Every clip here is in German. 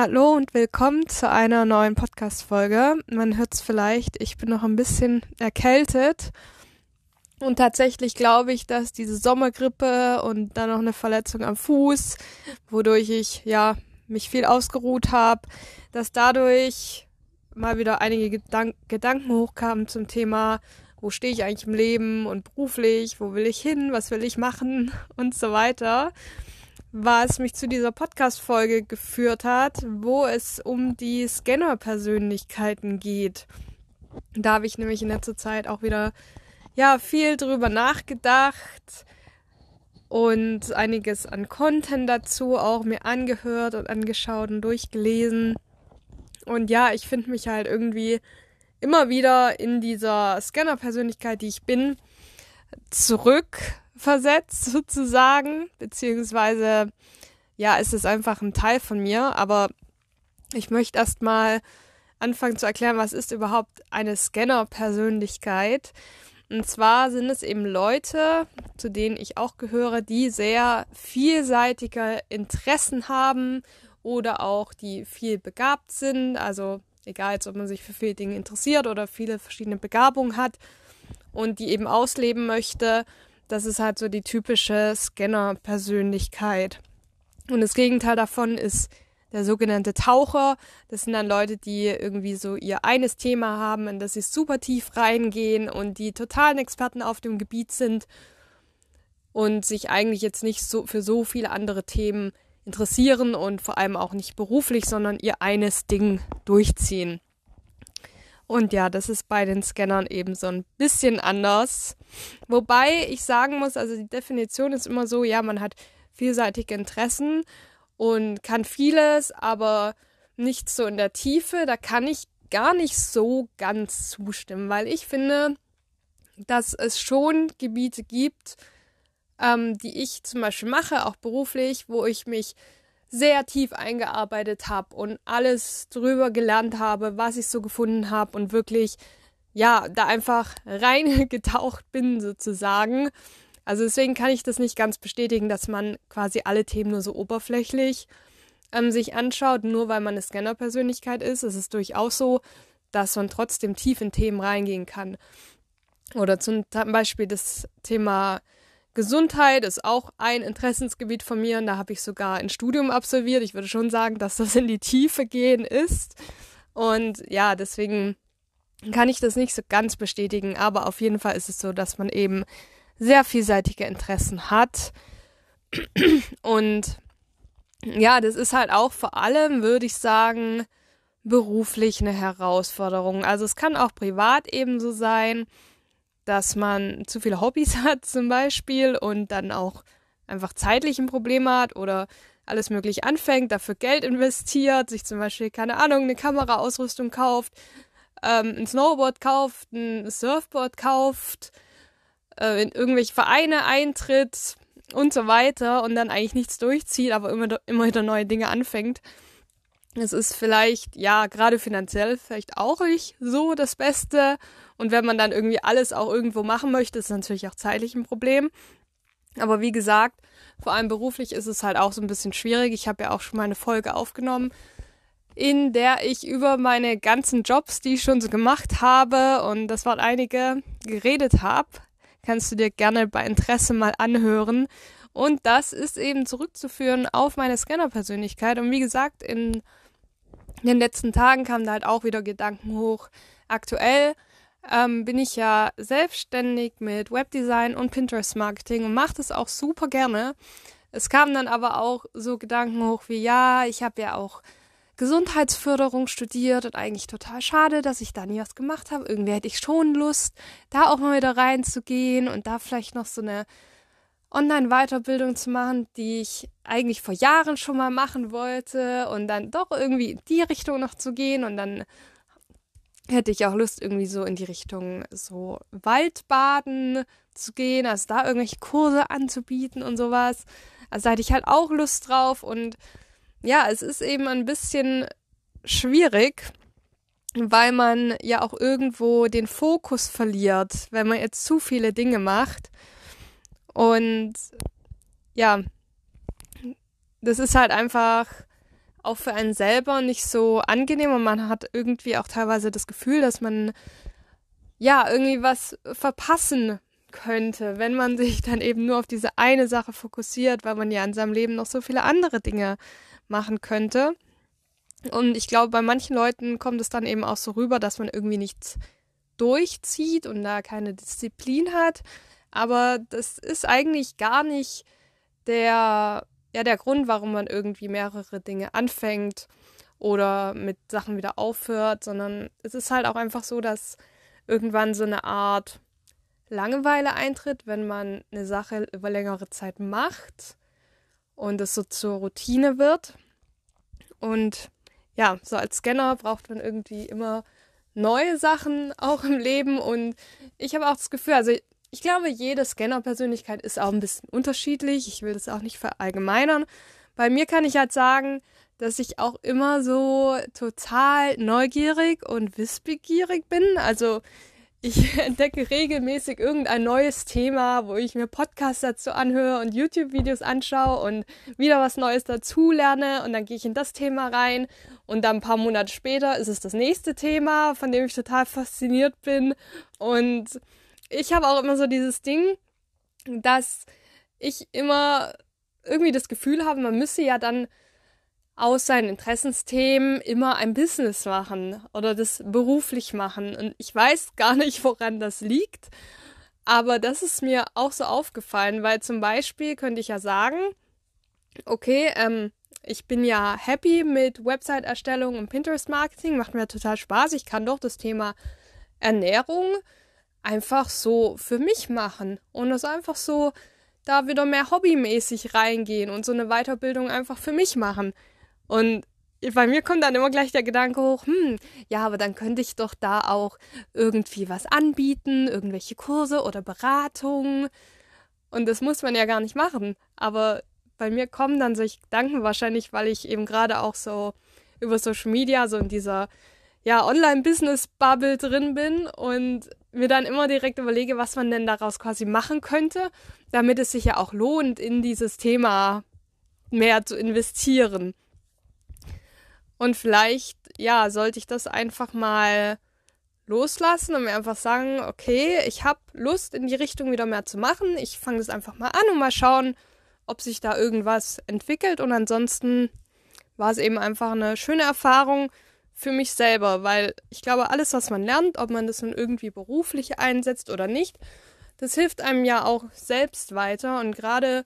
Hallo und willkommen zu einer neuen Podcast-Folge. Man hört es vielleicht, ich bin noch ein bisschen erkältet. Und tatsächlich glaube ich, dass diese Sommergrippe und dann noch eine Verletzung am Fuß, wodurch ich ja mich viel ausgeruht habe, dass dadurch mal wieder einige Gedank Gedanken hochkamen zum Thema, wo stehe ich eigentlich im Leben und beruflich, wo will ich hin, was will ich machen und so weiter was mich zu dieser Podcast-Folge geführt hat, wo es um die Scanner-Persönlichkeiten geht. Da habe ich nämlich in letzter Zeit auch wieder ja viel drüber nachgedacht und einiges an Content dazu auch mir angehört und angeschaut und durchgelesen. Und ja, ich finde mich halt irgendwie immer wieder in dieser Scanner-Persönlichkeit, die ich bin, zurück versetzt sozusagen, beziehungsweise ja, es ist einfach ein Teil von mir, aber ich möchte erstmal anfangen zu erklären, was ist überhaupt eine Scanner-Persönlichkeit. Und zwar sind es eben Leute, zu denen ich auch gehöre, die sehr vielseitige Interessen haben oder auch die viel begabt sind. Also egal, jetzt, ob man sich für viele Dinge interessiert oder viele verschiedene Begabungen hat und die eben ausleben möchte das ist halt so die typische Scanner-Persönlichkeit. Und das Gegenteil davon ist der sogenannte Taucher. Das sind dann Leute, die irgendwie so ihr eines Thema haben, in das sie super tief reingehen und die totalen Experten auf dem Gebiet sind und sich eigentlich jetzt nicht so für so viele andere Themen interessieren und vor allem auch nicht beruflich, sondern ihr eines Ding durchziehen. Und ja, das ist bei den Scannern eben so ein bisschen anders. Wobei ich sagen muss, also die Definition ist immer so, ja, man hat vielseitige Interessen und kann vieles, aber nicht so in der Tiefe. Da kann ich gar nicht so ganz zustimmen, weil ich finde, dass es schon Gebiete gibt, ähm, die ich zum Beispiel mache, auch beruflich, wo ich mich sehr tief eingearbeitet habe und alles drüber gelernt habe, was ich so gefunden habe und wirklich, ja, da einfach reingetaucht bin sozusagen. Also deswegen kann ich das nicht ganz bestätigen, dass man quasi alle Themen nur so oberflächlich ähm, sich anschaut, nur weil man eine Scanner-Persönlichkeit ist. Es ist durchaus so, dass man trotzdem tief in Themen reingehen kann. Oder zum Beispiel das Thema Gesundheit ist auch ein Interessensgebiet von mir und da habe ich sogar ein Studium absolviert. Ich würde schon sagen, dass das in die Tiefe gehen ist. Und ja, deswegen kann ich das nicht so ganz bestätigen, aber auf jeden Fall ist es so, dass man eben sehr vielseitige Interessen hat. Und ja, das ist halt auch vor allem, würde ich sagen, beruflich eine Herausforderung. Also es kann auch privat ebenso sein dass man zu viele Hobbys hat zum Beispiel und dann auch einfach zeitlich ein Problem hat oder alles möglich anfängt, dafür Geld investiert, sich zum Beispiel, keine Ahnung, eine Kameraausrüstung kauft, ähm, ein Snowboard kauft, ein Surfboard kauft, äh, in irgendwelche Vereine eintritt und so weiter und dann eigentlich nichts durchzieht, aber immer, immer wieder neue Dinge anfängt. Es ist vielleicht, ja, gerade finanziell vielleicht auch nicht so das Beste und wenn man dann irgendwie alles auch irgendwo machen möchte, ist natürlich auch zeitlich ein Problem. Aber wie gesagt, vor allem beruflich ist es halt auch so ein bisschen schwierig. Ich habe ja auch schon mal eine Folge aufgenommen, in der ich über meine ganzen Jobs, die ich schon so gemacht habe, und das waren einige, geredet habe. Kannst du dir gerne bei Interesse mal anhören. Und das ist eben zurückzuführen auf meine Scanner-Persönlichkeit. Und wie gesagt, in den letzten Tagen kamen da halt auch wieder Gedanken hoch. Aktuell ähm, bin ich ja selbstständig mit Webdesign und Pinterest-Marketing und mache das auch super gerne. Es kamen dann aber auch so Gedanken hoch wie, ja, ich habe ja auch Gesundheitsförderung studiert und eigentlich total schade, dass ich da nie was gemacht habe. Irgendwie hätte ich schon Lust, da auch mal wieder reinzugehen und da vielleicht noch so eine Online-Weiterbildung zu machen, die ich eigentlich vor Jahren schon mal machen wollte und dann doch irgendwie in die Richtung noch zu gehen und dann hätte ich auch Lust, irgendwie so in die Richtung so Waldbaden zu gehen, also da irgendwelche Kurse anzubieten und sowas. Also da hätte ich halt auch Lust drauf und ja, es ist eben ein bisschen schwierig, weil man ja auch irgendwo den Fokus verliert, wenn man jetzt zu viele Dinge macht. Und ja, das ist halt einfach auch für einen selber nicht so angenehm und man hat irgendwie auch teilweise das Gefühl, dass man ja irgendwie was verpassen könnte, wenn man sich dann eben nur auf diese eine Sache fokussiert, weil man ja in seinem Leben noch so viele andere Dinge machen könnte. Und ich glaube, bei manchen Leuten kommt es dann eben auch so rüber, dass man irgendwie nichts durchzieht und da keine Disziplin hat. Aber das ist eigentlich gar nicht der, ja, der Grund, warum man irgendwie mehrere Dinge anfängt oder mit Sachen wieder aufhört, sondern es ist halt auch einfach so, dass irgendwann so eine Art Langeweile eintritt, wenn man eine Sache über längere Zeit macht und es so zur Routine wird. Und ja, so als Scanner braucht man irgendwie immer neue Sachen auch im Leben und ich habe auch das Gefühl, also ich glaube, jede Scanner-Persönlichkeit ist auch ein bisschen unterschiedlich. Ich will das auch nicht verallgemeinern. Bei mir kann ich halt sagen, dass ich auch immer so total neugierig und wissbegierig bin. Also ich entdecke regelmäßig irgendein neues Thema, wo ich mir Podcasts dazu anhöre und YouTube-Videos anschaue und wieder was Neues dazu lerne und dann gehe ich in das Thema rein und dann ein paar Monate später ist es das nächste Thema, von dem ich total fasziniert bin und ich habe auch immer so dieses Ding, dass ich immer irgendwie das Gefühl habe, man müsse ja dann aus seinen Interessensthemen immer ein Business machen oder das beruflich machen. Und ich weiß gar nicht, woran das liegt, aber das ist mir auch so aufgefallen, weil zum Beispiel könnte ich ja sagen, okay, ähm, ich bin ja happy mit Website-Erstellung und Pinterest-Marketing, macht mir total Spaß. Ich kann doch das Thema Ernährung einfach so für mich machen und das einfach so da wieder mehr hobbymäßig reingehen und so eine Weiterbildung einfach für mich machen. Und bei mir kommt dann immer gleich der Gedanke hoch, hm, ja, aber dann könnte ich doch da auch irgendwie was anbieten, irgendwelche Kurse oder Beratungen. Und das muss man ja gar nicht machen. Aber bei mir kommen dann solche Gedanken wahrscheinlich, weil ich eben gerade auch so über Social Media so in dieser ja, Online-Business-Bubble drin bin und mir dann immer direkt überlege, was man denn daraus quasi machen könnte, damit es sich ja auch lohnt, in dieses Thema mehr zu investieren. Und vielleicht, ja, sollte ich das einfach mal loslassen und mir einfach sagen, okay, ich habe Lust, in die Richtung wieder mehr zu machen. Ich fange das einfach mal an und mal schauen, ob sich da irgendwas entwickelt. Und ansonsten war es eben einfach eine schöne Erfahrung für mich selber, weil ich glaube, alles, was man lernt, ob man das nun irgendwie beruflich einsetzt oder nicht, das hilft einem ja auch selbst weiter. Und gerade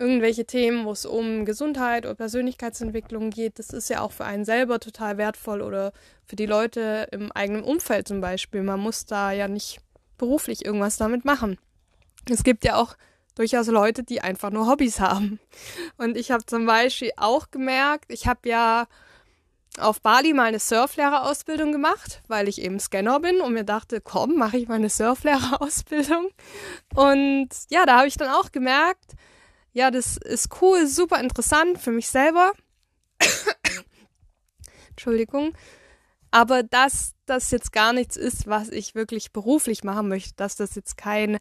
irgendwelche Themen, wo es um Gesundheit oder Persönlichkeitsentwicklung geht, das ist ja auch für einen selber total wertvoll oder für die Leute im eigenen Umfeld zum Beispiel. Man muss da ja nicht beruflich irgendwas damit machen. Es gibt ja auch durchaus Leute, die einfach nur Hobbys haben. Und ich habe zum Beispiel auch gemerkt, ich habe ja auf Bali mal eine Surflehrerausbildung gemacht, weil ich eben Scanner bin und mir dachte, komm, mache ich mal eine Surflehrerausbildung. Und ja, da habe ich dann auch gemerkt, ja, das ist cool, super interessant für mich selber. Entschuldigung. Aber dass das jetzt gar nichts ist, was ich wirklich beruflich machen möchte, dass das jetzt kein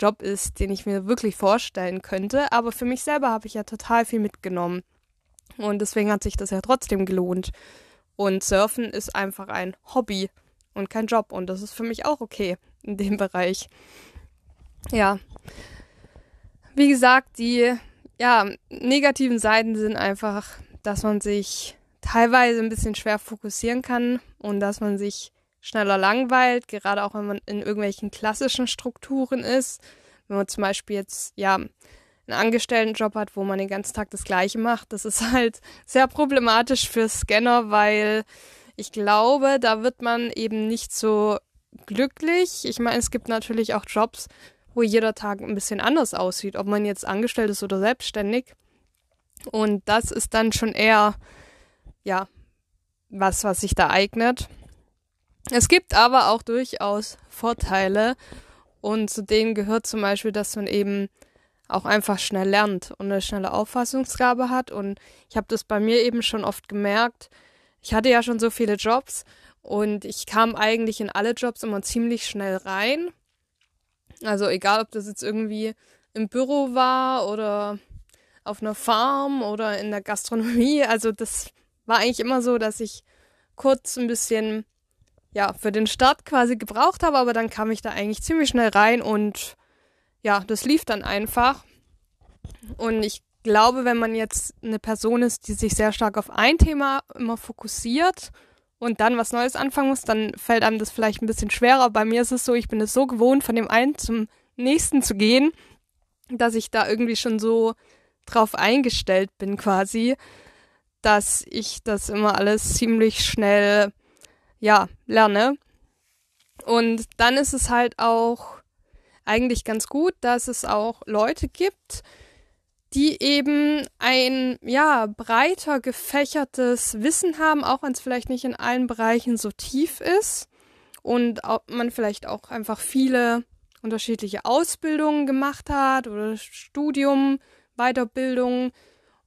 Job ist, den ich mir wirklich vorstellen könnte. Aber für mich selber habe ich ja total viel mitgenommen. Und deswegen hat sich das ja trotzdem gelohnt. Und Surfen ist einfach ein Hobby und kein Job. Und das ist für mich auch okay in dem Bereich. Ja wie gesagt, die ja, negativen Seiten sind einfach, dass man sich teilweise ein bisschen schwer fokussieren kann und dass man sich schneller langweilt, gerade auch wenn man in irgendwelchen klassischen Strukturen ist. Wenn man zum Beispiel jetzt, ja, einen Angestelltenjob hat, wo man den ganzen Tag das Gleiche macht, das ist halt sehr problematisch für Scanner, weil ich glaube, da wird man eben nicht so glücklich. Ich meine, es gibt natürlich auch Jobs, wo jeder Tag ein bisschen anders aussieht, ob man jetzt angestellt ist oder selbstständig. Und das ist dann schon eher, ja, was, was sich da eignet. Es gibt aber auch durchaus Vorteile und zu denen gehört zum Beispiel, dass man eben auch einfach schnell lernt und eine schnelle Auffassungsgabe hat. Und ich habe das bei mir eben schon oft gemerkt. Ich hatte ja schon so viele Jobs und ich kam eigentlich in alle Jobs immer ziemlich schnell rein also egal, ob das jetzt irgendwie im Büro war oder auf einer Farm oder in der Gastronomie. Also das war eigentlich immer so, dass ich kurz ein bisschen ja für den Start quasi gebraucht habe, aber dann kam ich da eigentlich ziemlich schnell rein und ja, das lief dann einfach. Und ich glaube, wenn man jetzt eine Person ist, die sich sehr stark auf ein Thema immer fokussiert und dann was Neues anfangen muss, dann fällt einem das vielleicht ein bisschen schwerer. Bei mir ist es so, ich bin es so gewohnt, von dem einen zum nächsten zu gehen, dass ich da irgendwie schon so drauf eingestellt bin quasi, dass ich das immer alles ziemlich schnell, ja, lerne. Und dann ist es halt auch eigentlich ganz gut, dass es auch Leute gibt, die eben ein ja breiter gefächertes Wissen haben, auch wenn es vielleicht nicht in allen Bereichen so tief ist und man vielleicht auch einfach viele unterschiedliche Ausbildungen gemacht hat oder Studium, Weiterbildung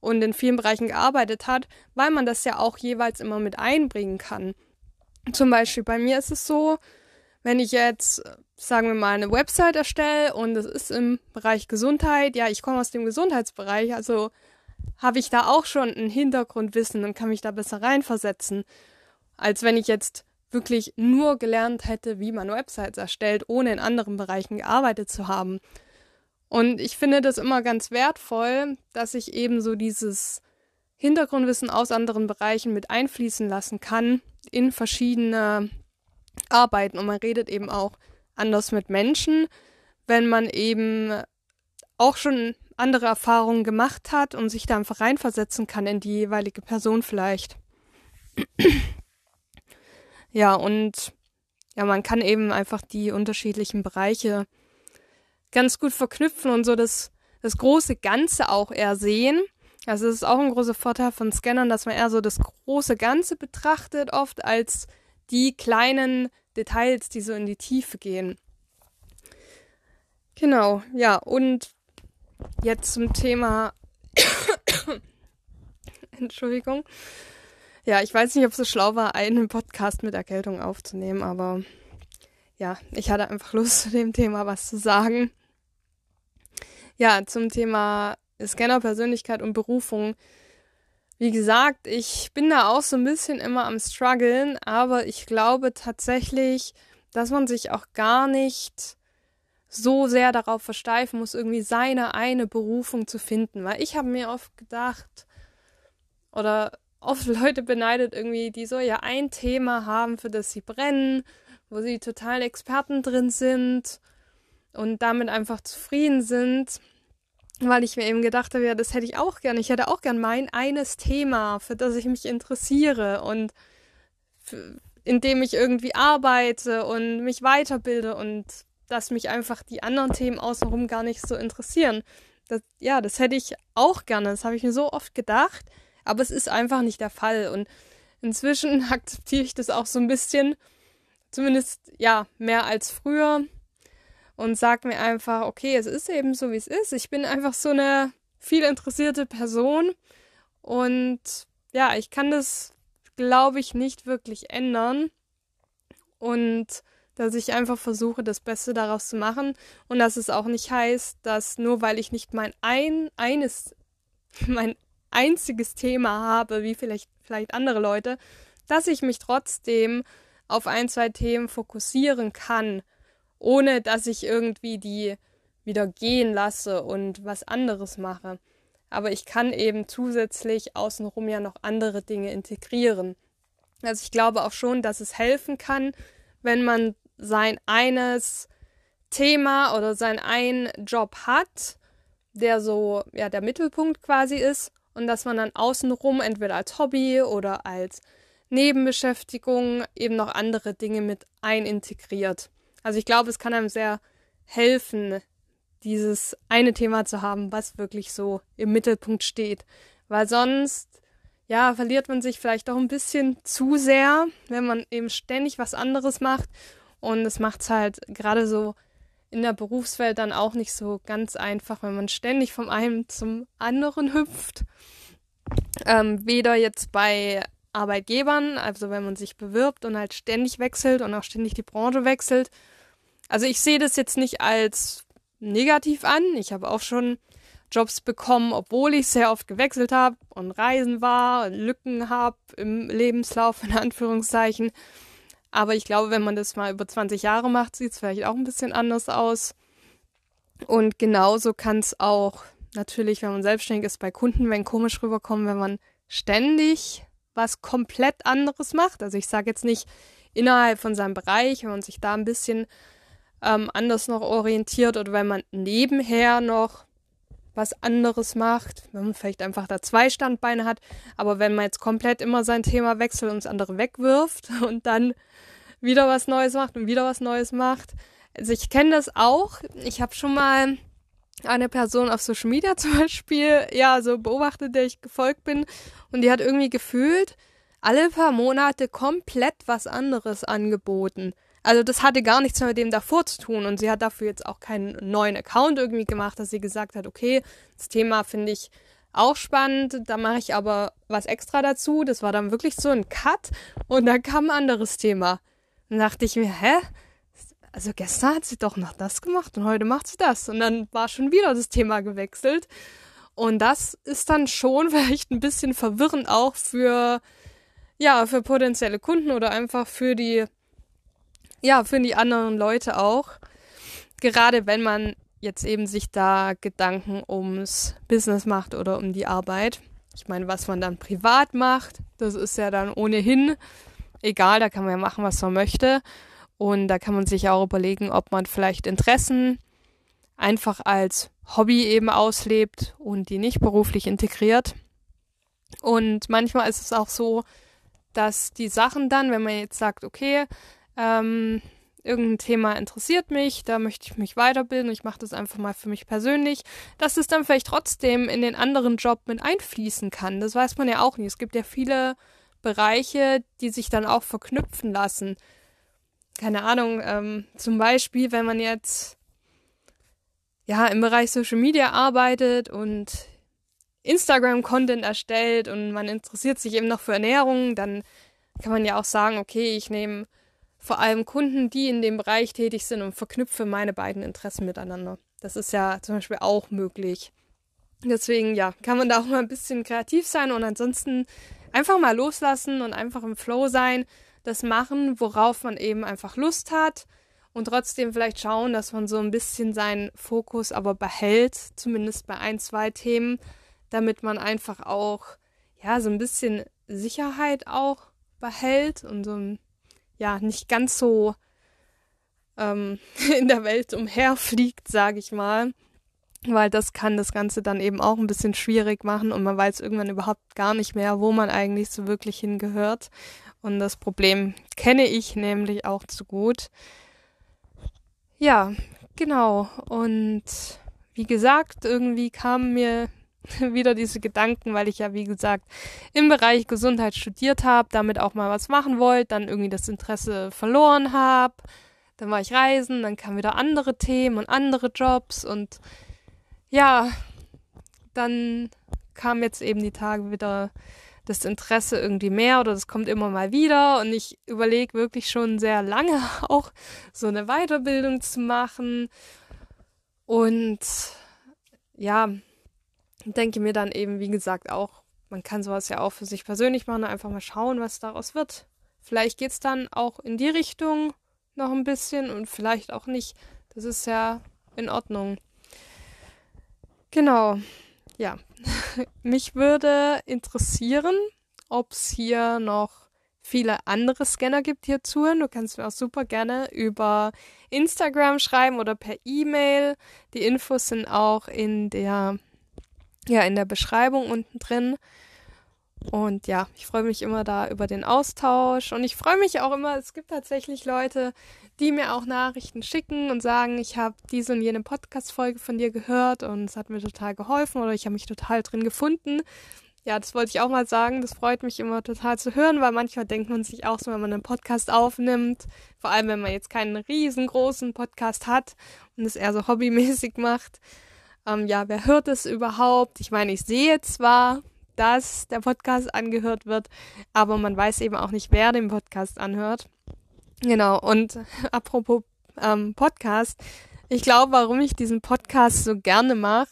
und in vielen Bereichen gearbeitet hat, weil man das ja auch jeweils immer mit einbringen kann. Zum Beispiel bei mir ist es so, wenn ich jetzt, sagen wir mal, eine Website erstelle und es ist im Bereich Gesundheit, ja, ich komme aus dem Gesundheitsbereich, also habe ich da auch schon ein Hintergrundwissen und kann mich da besser reinversetzen, als wenn ich jetzt wirklich nur gelernt hätte, wie man Websites erstellt, ohne in anderen Bereichen gearbeitet zu haben. Und ich finde das immer ganz wertvoll, dass ich eben so dieses Hintergrundwissen aus anderen Bereichen mit einfließen lassen kann in verschiedene arbeiten und man redet eben auch anders mit Menschen, wenn man eben auch schon andere Erfahrungen gemacht hat und sich da einfach reinversetzen kann in die jeweilige Person vielleicht. ja, und ja, man kann eben einfach die unterschiedlichen Bereiche ganz gut verknüpfen und so das, das große Ganze auch eher sehen. Also es ist auch ein großer Vorteil von Scannern, dass man eher so das große Ganze betrachtet, oft als die kleinen Details, die so in die Tiefe gehen. Genau, ja, und jetzt zum Thema. Entschuldigung. Ja, ich weiß nicht, ob es so schlau war, einen Podcast mit Erkältung aufzunehmen, aber ja, ich hatte einfach Lust zu dem Thema was zu sagen. Ja, zum Thema Scanner, Persönlichkeit und Berufung wie gesagt, ich bin da auch so ein bisschen immer am struggeln, aber ich glaube tatsächlich, dass man sich auch gar nicht so sehr darauf versteifen muss, irgendwie seine eine Berufung zu finden. Weil ich habe mir oft gedacht, oder oft Leute beneidet irgendwie, die so ja ein Thema haben, für das sie brennen, wo sie total Experten drin sind und damit einfach zufrieden sind weil ich mir eben gedacht habe, ja, das hätte ich auch gern. Ich hätte auch gern mein eines Thema, für das ich mich interessiere und in dem ich irgendwie arbeite und mich weiterbilde und dass mich einfach die anderen Themen außenrum gar nicht so interessieren. Das, ja, das hätte ich auch gerne. Das habe ich mir so oft gedacht, aber es ist einfach nicht der Fall. Und inzwischen akzeptiere ich das auch so ein bisschen, zumindest ja, mehr als früher und sag mir einfach, okay, es ist eben so, wie es ist. Ich bin einfach so eine viel interessierte Person und ja, ich kann das, glaube ich, nicht wirklich ändern und dass ich einfach versuche, das Beste daraus zu machen und dass es auch nicht heißt, dass nur weil ich nicht mein ein, eines, mein einziges Thema habe, wie vielleicht, vielleicht andere Leute, dass ich mich trotzdem auf ein, zwei Themen fokussieren kann ohne dass ich irgendwie die wieder gehen lasse und was anderes mache. Aber ich kann eben zusätzlich außenrum ja noch andere Dinge integrieren. Also ich glaube auch schon, dass es helfen kann, wenn man sein eines Thema oder sein einen Job hat, der so ja der Mittelpunkt quasi ist und dass man dann außenrum entweder als Hobby oder als Nebenbeschäftigung eben noch andere Dinge mit einintegriert. Also ich glaube, es kann einem sehr helfen, dieses eine Thema zu haben, was wirklich so im Mittelpunkt steht. Weil sonst, ja, verliert man sich vielleicht auch ein bisschen zu sehr, wenn man eben ständig was anderes macht. Und es macht es halt gerade so in der Berufswelt dann auch nicht so ganz einfach, wenn man ständig vom einen zum anderen hüpft. Ähm, weder jetzt bei Arbeitgebern, also wenn man sich bewirbt und halt ständig wechselt und auch ständig die Branche wechselt. Also ich sehe das jetzt nicht als negativ an. Ich habe auch schon Jobs bekommen, obwohl ich sehr oft gewechselt habe und Reisen war, Lücken habe im Lebenslauf in Anführungszeichen. Aber ich glaube, wenn man das mal über 20 Jahre macht, sieht es vielleicht auch ein bisschen anders aus. Und genauso kann es auch natürlich, wenn man selbstständig ist, bei Kunden, wenn komisch rüberkommen, wenn man ständig was komplett anderes macht. Also ich sage jetzt nicht innerhalb von seinem Bereich, wenn man sich da ein bisschen ähm, anders noch orientiert oder wenn man nebenher noch was anderes macht, wenn man vielleicht einfach da zwei Standbeine hat, aber wenn man jetzt komplett immer sein Thema wechselt und das andere wegwirft und dann wieder was Neues macht und wieder was Neues macht. Also ich kenne das auch. Ich habe schon mal eine Person auf Social Media zum Beispiel, ja, so beobachtet, der ich gefolgt bin. Und die hat irgendwie gefühlt alle paar Monate komplett was anderes angeboten. Also das hatte gar nichts mehr mit dem davor zu tun. Und sie hat dafür jetzt auch keinen neuen Account irgendwie gemacht, dass sie gesagt hat, okay, das Thema finde ich auch spannend, da mache ich aber was extra dazu. Das war dann wirklich so ein Cut und da kam ein anderes Thema. Dann dachte ich mir, hä? Also gestern hat sie doch noch das gemacht und heute macht sie das. Und dann war schon wieder das Thema gewechselt. Und das ist dann schon vielleicht ein bisschen verwirrend auch für, ja, für potenzielle Kunden oder einfach für die, ja, für die anderen Leute auch. Gerade wenn man jetzt eben sich da Gedanken ums Business macht oder um die Arbeit. Ich meine, was man dann privat macht, das ist ja dann ohnehin egal, da kann man ja machen, was man möchte. Und da kann man sich auch überlegen, ob man vielleicht Interessen einfach als Hobby eben auslebt und die nicht beruflich integriert. Und manchmal ist es auch so, dass die Sachen dann, wenn man jetzt sagt, okay, ähm, irgendein Thema interessiert mich, da möchte ich mich weiterbilden, ich mache das einfach mal für mich persönlich, dass es dann vielleicht trotzdem in den anderen Job mit einfließen kann. Das weiß man ja auch nicht. Es gibt ja viele Bereiche, die sich dann auch verknüpfen lassen keine Ahnung, ähm, zum Beispiel, wenn man jetzt ja im Bereich Social Media arbeitet und Instagram-Content erstellt und man interessiert sich eben noch für Ernährung, dann kann man ja auch sagen, okay, ich nehme vor allem Kunden, die in dem Bereich tätig sind und verknüpfe meine beiden Interessen miteinander. Das ist ja zum Beispiel auch möglich. Deswegen, ja, kann man da auch mal ein bisschen kreativ sein und ansonsten einfach mal loslassen und einfach im Flow sein das machen, worauf man eben einfach Lust hat und trotzdem vielleicht schauen, dass man so ein bisschen seinen Fokus aber behält, zumindest bei ein, zwei Themen, damit man einfach auch, ja, so ein bisschen Sicherheit auch behält und so, ja, nicht ganz so ähm, in der Welt umherfliegt, sage ich mal. Weil das kann das Ganze dann eben auch ein bisschen schwierig machen und man weiß irgendwann überhaupt gar nicht mehr, wo man eigentlich so wirklich hingehört. Und das Problem kenne ich nämlich auch zu gut. Ja, genau. Und wie gesagt, irgendwie kamen mir wieder diese Gedanken, weil ich ja, wie gesagt, im Bereich Gesundheit studiert habe, damit auch mal was machen wollte, dann irgendwie das Interesse verloren habe. Dann war ich reisen, dann kamen wieder andere Themen und andere Jobs und ja, dann kamen jetzt eben die Tage wieder das Interesse irgendwie mehr oder das kommt immer mal wieder und ich überlege wirklich schon sehr lange auch so eine Weiterbildung zu machen und ja, denke mir dann eben, wie gesagt, auch, man kann sowas ja auch für sich persönlich machen, einfach mal schauen, was daraus wird. Vielleicht geht es dann auch in die Richtung noch ein bisschen und vielleicht auch nicht. Das ist ja in Ordnung. Genau. Ja, mich würde interessieren, ob es hier noch viele andere Scanner gibt hier zuhören. Du kannst mir auch super gerne über Instagram schreiben oder per E-Mail. Die Infos sind auch in der, ja, in der Beschreibung unten drin. Und ja, ich freue mich immer da über den Austausch und ich freue mich auch immer, es gibt tatsächlich Leute, die mir auch Nachrichten schicken und sagen, ich habe diese und jene Podcast-Folge von dir gehört und es hat mir total geholfen oder ich habe mich total drin gefunden. Ja, das wollte ich auch mal sagen. Das freut mich immer total zu hören, weil manchmal denkt man sich auch so, wenn man einen Podcast aufnimmt, vor allem wenn man jetzt keinen riesengroßen Podcast hat und es eher so hobbymäßig macht, ähm, ja, wer hört es überhaupt? Ich meine, ich sehe zwar, dass der Podcast angehört wird, aber man weiß eben auch nicht, wer den Podcast anhört. Genau, und apropos ähm, Podcast, ich glaube, warum ich diesen Podcast so gerne mache,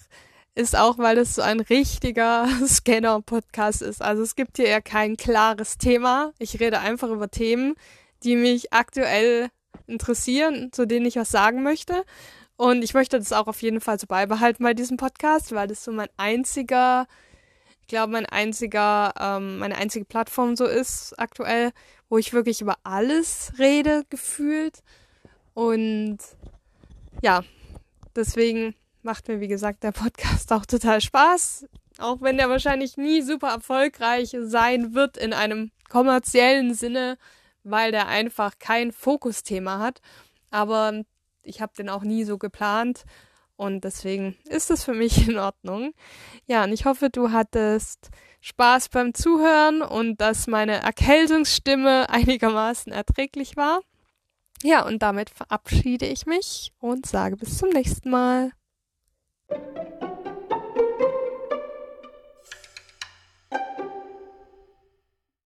ist auch, weil es so ein richtiger Scanner-Podcast ist. Also es gibt hier eher kein klares Thema. Ich rede einfach über Themen, die mich aktuell interessieren, zu denen ich was sagen möchte. Und ich möchte das auch auf jeden Fall so beibehalten bei diesem Podcast, weil das so mein einziger, ich glaube, mein einziger, ähm, meine einzige Plattform so ist aktuell, wo ich wirklich über alles rede, gefühlt. Und ja, deswegen macht mir, wie gesagt, der Podcast auch total Spaß. Auch wenn der wahrscheinlich nie super erfolgreich sein wird in einem kommerziellen Sinne, weil der einfach kein Fokusthema hat. Aber ich habe den auch nie so geplant und deswegen ist es für mich in Ordnung. Ja, und ich hoffe, du hattest Spaß beim Zuhören und dass meine Erkältungsstimme einigermaßen erträglich war. Ja, und damit verabschiede ich mich und sage bis zum nächsten Mal.